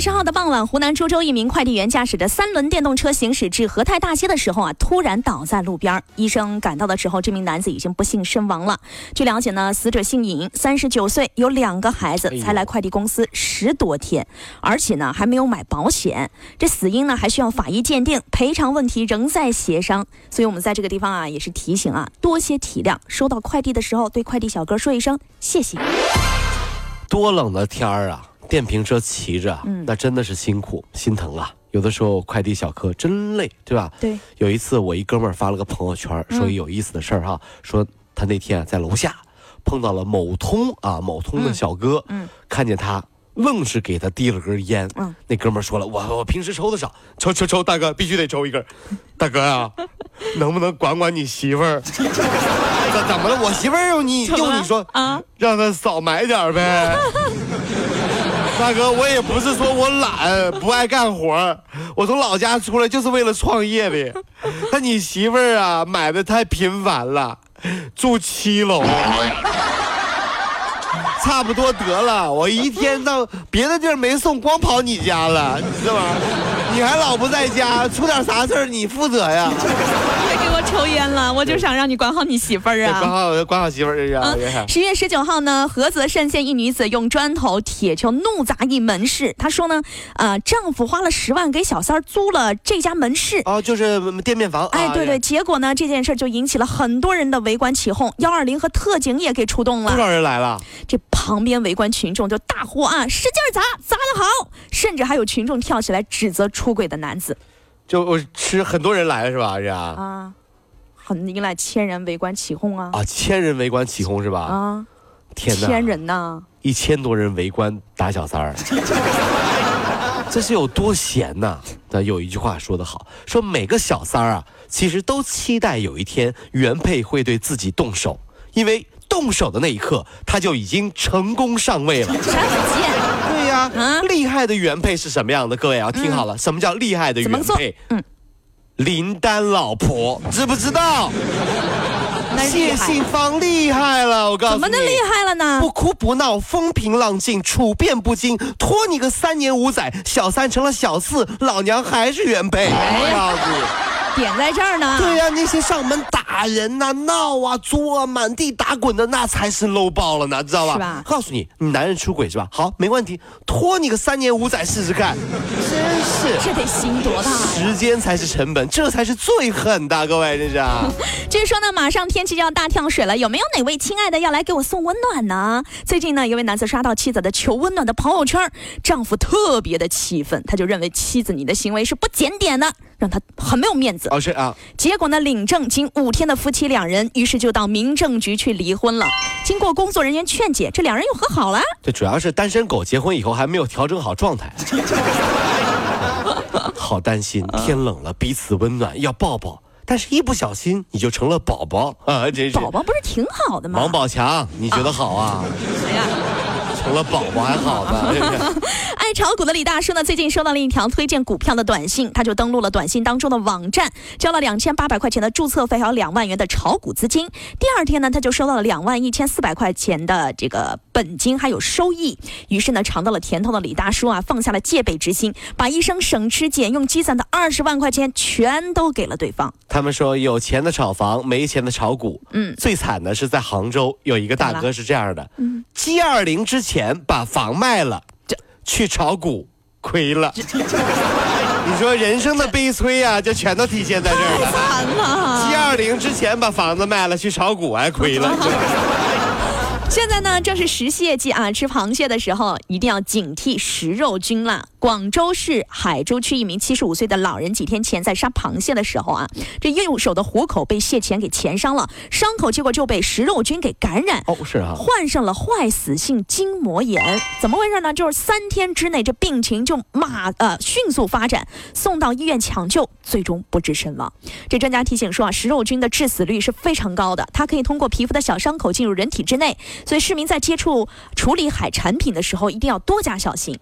十号的傍晚，湖南株洲一名快递员驾驶着三轮电动车行驶至和泰大街的时候啊，突然倒在路边。医生赶到的时候，这名男子已经不幸身亡了。据了解呢，死者姓尹，三十九岁，有两个孩子，才来快递公司十多天，而且呢还没有买保险。这死因呢还需要法医鉴定，赔偿问题仍在协商。所以我们在这个地方啊，也是提醒啊，多些体谅。收到快递的时候，对快递小哥说一声谢谢。多冷的天儿啊！电瓶车骑着，那真的是辛苦，心疼啊！有的时候快递小哥真累，对吧？对。有一次我一哥们儿发了个朋友圈，说有意思的事儿哈，说他那天在楼下碰到了某通啊某通的小哥，嗯，看见他愣是给他递了根烟，嗯，那哥们儿说了，我我平时抽的少，抽抽抽，大哥必须得抽一根，大哥呀，能不能管管你媳妇儿？怎怎么了？我媳妇儿用你用你说啊，让他少买点呗。大哥，我也不是说我懒不爱干活我从老家出来就是为了创业的。那你媳妇儿啊，买的太频繁了，住七楼，差不多得了。我一天到别的地儿没送，光跑你家了，你知道吗？你还老不在家，出点啥事儿你负责呀？抽烟了，我就想让你管好你媳妇儿啊！管好管好媳妇儿这是。十月十九号呢，菏泽单县一女子用砖头、铁锹怒砸一门市。她说呢，呃，丈夫花了十万给小三儿租了这家门市。哦，就是店面房。哎，对对。结果呢，这件事就引起了很多人的围观起哄，幺二零和特警也给出动了。多少人来了？这旁边围观群众就大呼啊，使劲砸，砸得好！甚至还有群众跳起来指责。出轨的男子，就我吃很多人来了是吧？这啊，很引来千人围观起哄啊！啊，千人围观起哄是吧？啊，天哪，千人呐，一千多人围观打小三儿，这是有多闲呐？那有一句话说得好，说每个小三儿啊，其实都期待有一天原配会对自己动手，因为动手的那一刻，他就已经成功上位了。啊，厉害的原配是什么样的？各位啊，听好了，什么叫厉害的原配？嗯，林丹老婆知不知道？谢杏芳厉害了，我告诉你，怎么的厉害了呢？不哭不闹，风平浪静，处变不惊，拖你个三年五载，小三成了小四，老娘还是原配。我告诉你。点在这儿呢。对呀，那些上门打人呐、闹啊、作啊、满地打滚的，那才是 low 爆了呢，知道吧？是吧？告诉你，你男人出轨是吧？好，没问题，拖你个三年五载试试看。真是，这得心多大？时间才是成本，这才是最狠的，各位，这是。据说呢，马上天气就要大跳水了，有没有哪位亲爱的要来给我送温暖呢？最近呢，一位男子刷到妻子的求温暖的朋友圈，丈夫特别的气愤，他就认为妻子你的行为是不检点的。让他很没有面子。哦，是啊。结果呢，领证仅五天天的夫妻两人，于是就到民政局去离婚了。经过工作人员劝解，这两人又和好了。这主要是单身狗结婚以后还没有调整好状态，好担心。天冷了，彼此温暖，要抱抱。但是，一不小心你就成了宝宝啊！真是。宝宝不是挺好的吗？王宝强，你觉得好啊？谁呀？成了宝宝还好吧。爱炒股的李大叔呢，最近收到了一条推荐股票的短信，他就登录了短信当中的网站，交了两千八百块钱的注册费，还有两万元的炒股资金。第二天呢，他就收到了两万一千四百块钱的这个本金还有收益。于是呢，尝到了甜头的李大叔啊，放下了戒备之心，把一生省吃俭用积攒的二十万块钱全都给了对方。他们说有钱的炒房，没钱的炒股。嗯，最惨的是在杭州有一个大哥是这样的，嗯，G 二零之前把房卖了。去炒股亏了，你说人生的悲催呀，就全都体现在这儿了。惨了！G 二零之前把房子卖了，去炒股还亏了。现在呢，正是食蟹季啊，吃螃蟹的时候一定要警惕食肉菌了。广州市海珠区一名七十五岁的老人几天前在杀螃蟹的时候啊，这右手的虎口被蟹钳给钳伤了，伤口结果就被食肉菌给感染，哦，是啊，患上了坏死性筋膜炎。怎么回事呢？就是三天之内这病情就马呃迅速发展，送到医院抢救，最终不治身亡。这专家提醒说啊，食肉菌的致死率是非常高的，它可以通过皮肤的小伤口进入人体之内，所以市民在接触处理海产品的时候一定要多加小心。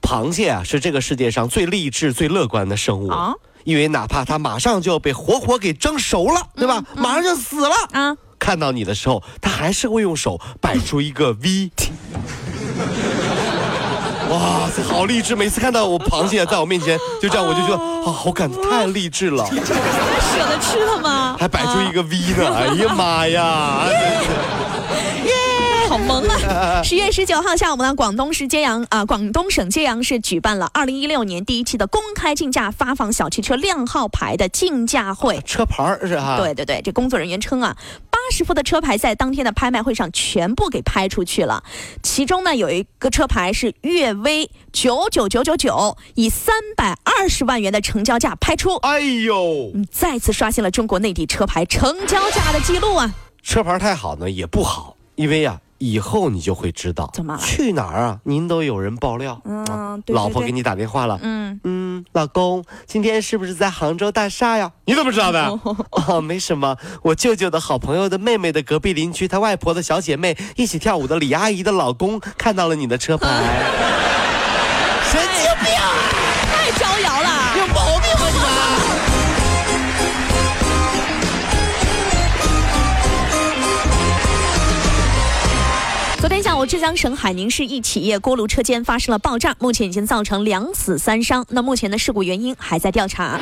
螃蟹啊，是这个世界上最励志、最乐观的生物啊，因为哪怕它马上就要被活活给蒸熟了，对吧？马上就死了啊！看到你的时候，它还是会用手摆出一个 V。哇塞，好励志！每次看到我螃蟹在我面前就这样，我就觉得啊，好感动，太励志了。还舍得吃了吗？还摆出一个 V 呢！哎呀妈呀！好萌啊！十月十九号下午呢，广东市揭阳啊，广东省揭阳市举办了二零一六年第一期的公开竞价发放小汽车靓号牌的竞价会。车牌是哈？对对对，这工作人员称啊，八十副的车牌在当天的拍卖会上全部给拍出去了。其中呢，有一个车牌是悦威九九九九九，以三百二十万元的成交价拍出。哎呦，再次刷新了中国内地车牌成交价的记录啊！车牌太好呢也不好，因为呀。以后你就会知道。怎么去哪儿啊？您都有人爆料，嗯，老婆给你打电话了，嗯。嗯，老公，今天是不是在杭州大厦呀？你怎么知道的？哦，没什么，我舅舅的好朋友的妹妹的隔壁邻居，他外婆的小姐妹一起跳舞的李阿姨的老公看到了你的车牌，神经病，太招摇了，有毛病吧昨天下午，浙江省海宁市一企业锅炉车间发生了爆炸，目前已经造成两死三伤。那目前的事故原因还在调查。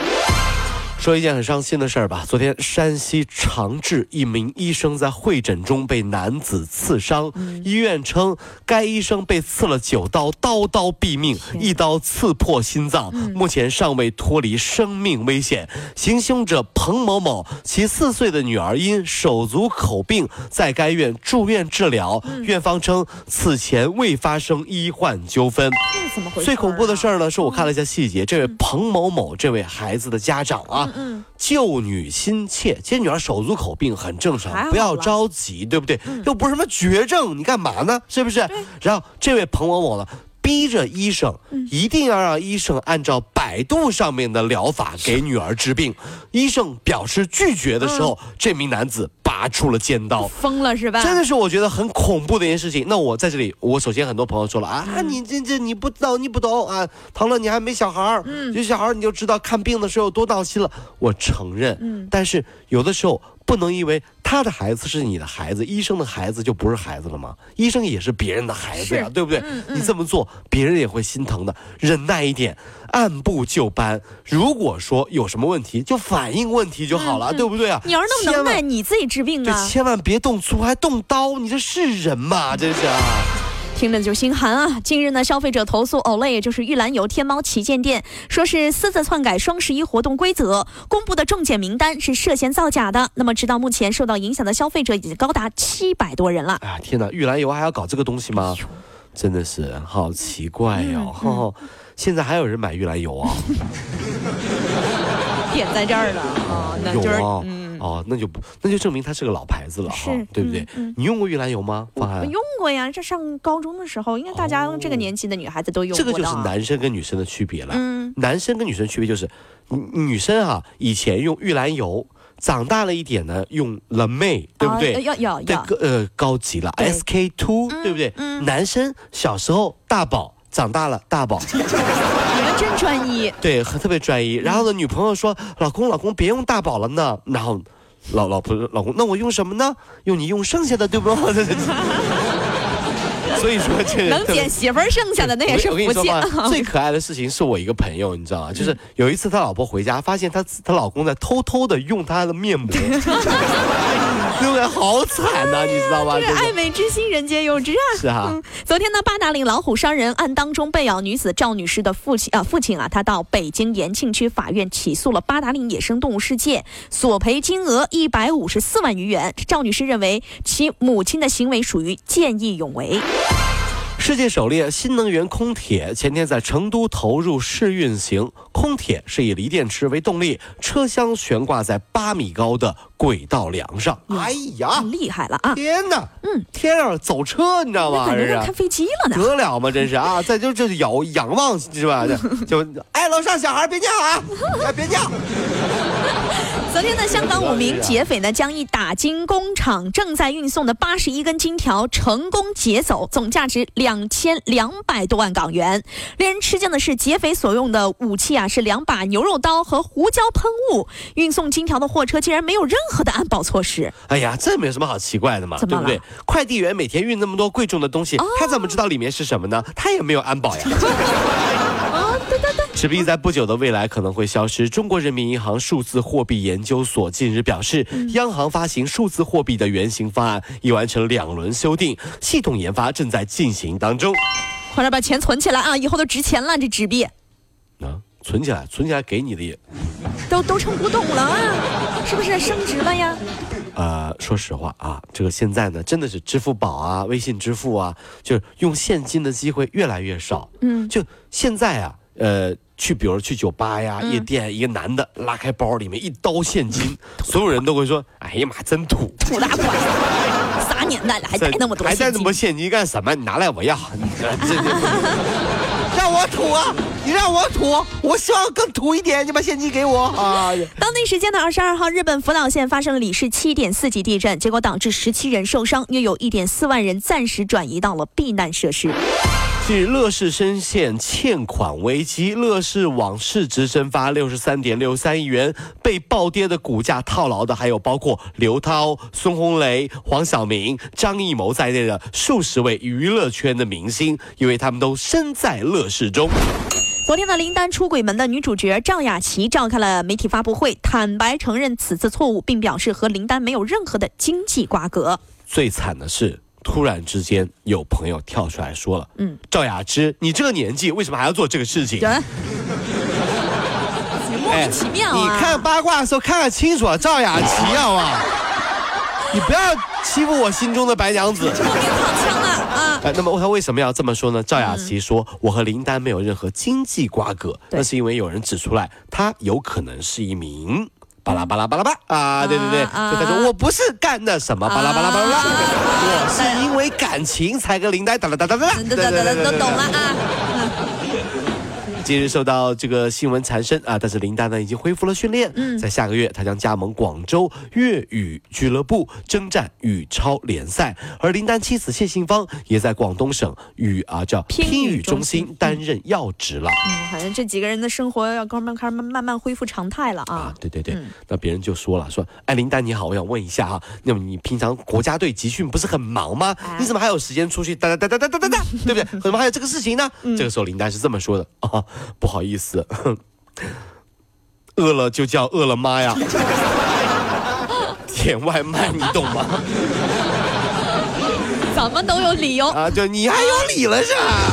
说一件很伤心的事儿吧。昨天，山西长治一名医生在会诊中被男子刺伤，医院称该医生被刺了九刀，刀刀毙命，一刀刺破心脏，目前尚未脱离生命危险。行凶者彭某某，其四岁的女儿因手足口病在该院住院治疗，院方称此前未发生医患纠纷。怎么回事？最恐怖的事儿呢，是我看了一下细节，这位彭某某这位孩子的家长啊。嗯，救女心切，其实女儿手足口病很正常，不要着急，对不对？又不是什么绝症，你干嘛呢？是不是？然后这位彭某某呢，逼着医生一定要让医生按照百度上面的疗法给女儿治病。医生表示拒绝的时候，这名男子。拔出了尖刀，疯了是吧？真的是我觉得很恐怖的一件事情。那我在这里，我首先很多朋友说了啊，你这这你不知道，你不懂啊，唐乐你还没小孩儿，有小孩儿你就知道看病的时候有多闹心了。我承认，嗯，但是有的时候不能因为他的孩子是你的孩子，医生的孩子就不是孩子了吗？医生也是别人的孩子呀，对不对？你这么做，别人也会心疼的。忍耐一点。按部就班，如果说有什么问题，就反映问题就好了，对不对啊？你要是那么能耐，你自己治病啊！千万别动粗，还动刀，你这是人吗？这是啊！听着就心寒啊！近日呢，消费者投诉 Olay，就是玉兰油天猫旗舰店，说是私自篡改双十一活动规则，公布的中奖名单是涉嫌造假的。那么，直到目前，受到影响的消费者已经高达七百多人了。哎，天哪！玉兰油还要搞这个东西吗？真的是好奇怪哟！现在还有人买玉兰油啊？点在这儿了啊！有啊，哦，那就不，那就证明它是个老牌子了哈，对不对？你用过玉兰油吗？我用过呀，这上高中的时候，应该大家这个年纪的女孩子都用过。这个就是男生跟女生的区别了。嗯，男生跟女生区别就是，女生啊以前用玉兰油，长大了一点呢用 La Mer，对不对？要要要，呃，高级了 SK Two，对不对？嗯，男生小时候大宝。长大了，大宝，真专一，对，特别专一。然后呢，女朋友说：“老公，老公，别用大宝了呢。”然后，老老婆老公，那我用什么呢？用你用剩下的，对不？所以说，这能捡媳妇儿剩下的那也是福气。最可爱的事情是我一个朋友，你知道吗？就是有一次他老婆回家，发现他他老公在偷偷的用他的面膜。对不好惨呐，你知道吗？这爱美之心，人皆有之啊！是啊。昨天呢，八达岭老虎伤人案当中，被咬女子赵女士的父亲啊，父亲啊，他到北京延庆区法院起诉了八达岭野生动物世界，索赔金额一百五十四万余元。赵女士认为其母亲的行为属于见义勇为。世界首列新能源空铁前天在成都投入试运行。空铁是以锂电池为动力，车厢悬挂在八米高的轨道梁上。哎呀，厉害了啊！天哪，嗯，天上走车，你知道吗？感觉开飞机了呢，得了吗？真是啊！再就就是仰仰望是吧？就哎，楼上小孩别尿啊，哎别叫。昨天呢，香港五名劫匪呢，将一打金工厂正在运送的八十一根金条成功劫走，总价值两千两百多万港元。令人吃惊的是，劫匪所用的武器啊，是两把牛肉刀和胡椒喷雾。运送金条的货车竟然没有任何的安保措施。哎呀，这没有什么好奇怪的嘛，对不对？快递员每天运那么多贵重的东西，他怎么知道里面是什么呢？他也没有安保呀。纸币在不久的未来可能会消失。中国人民银行数字货币研究所近日表示，央行发行数字货币的原型方案已完成两轮修订，系统研发正在进行当中。快点把钱存起来啊！以后都值钱了，这纸币。啊，存起来，存起来给你的也，都都成古董了啊！是不是升值了呀？呃，说实话啊，这个现在呢，真的是支付宝啊、微信支付啊，就是用现金的机会越来越少。嗯，就现在啊。呃，去，比如去酒吧呀、夜店，一个男的拉开包里面一刀现金，所有人都会说：“哎呀妈，真土，土大款，啥年代了还带那么多？还带那么多现金干什么？你拿来我要，让我土啊！你让我土，我希望更土一点，你把现金给我啊！”当地时间的二十二号，日本福岛县发生了里氏七点四级地震，结果导致十七人受伤，约有一点四万人暂时转移到了避难设施。据乐视深陷欠款危机，乐视网市值蒸发六十三点六三亿元，被暴跌的股价套牢的还有包括刘涛、孙红雷、黄晓明、张艺谋在内的数十位娱乐圈的明星，因为他们都身在乐视中。昨天的林丹出轨门的女主角赵雅琪召开了媒体发布会，坦白承认此次错误，并表示和林丹没有任何的经济瓜葛。最惨的是。突然之间，有朋友跳出来说了：“嗯，赵雅芝，你这个年纪为什么还要做这个事情？”莫名其妙啊！你看八卦的时候看看清楚啊，赵雅琪好吗？你不要欺负我心中的白娘子。这么别躺枪了啊！哎，那么他为什么要这么说呢？赵雅琪说：“我和林丹没有任何经济瓜葛，那是因为有人指出来，他有可能是一名。”巴拉巴拉巴拉巴啊！对对对，就他说我不是干的什么巴拉巴拉巴拉，我是因为感情才跟林丹哒哒哒哒哒，对对对，都懂了啊。近日受到这个新闻缠身啊，但是林丹呢已经恢复了训练。嗯，在下个月他将加盟广州粤语俱乐部征战语超联赛，而林丹妻子谢杏芳也在广东省语啊叫拼语中心担任要职了。嗯，反正这几个人的生活要慢慢开始慢慢恢复常态了啊。啊，对对对，那别人就说了说，哎，林丹你好，我想问一下啊，那么你平常国家队集训不是很忙吗？你怎么还有时间出去哒哒哒哒哒哒哒，对不对？怎么还有这个事情呢？这个时候林丹是这么说的啊。不好意思，饿了就叫饿了妈呀，点外卖你懂吗？怎么都有理由啊？就你还有理了是吧？